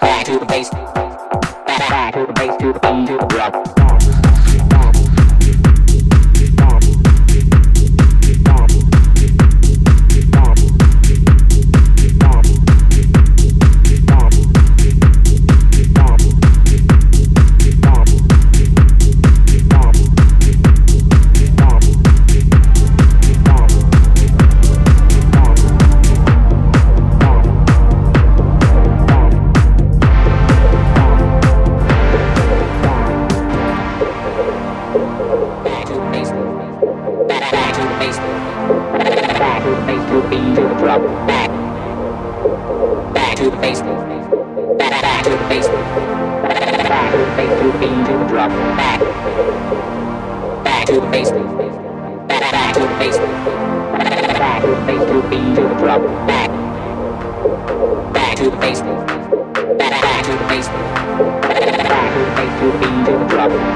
Back to the bass, back to the bass, to the beat. To the drum. Back, back to the bass. Back, back to the bass. Back to the bass to the beat to the drum. Back, back to the bass. Back, back to the bass. Back to the bass to the beat to the drum. Back, back to the bass. Back, back to the bass. Back to the bass to the beat to the drum.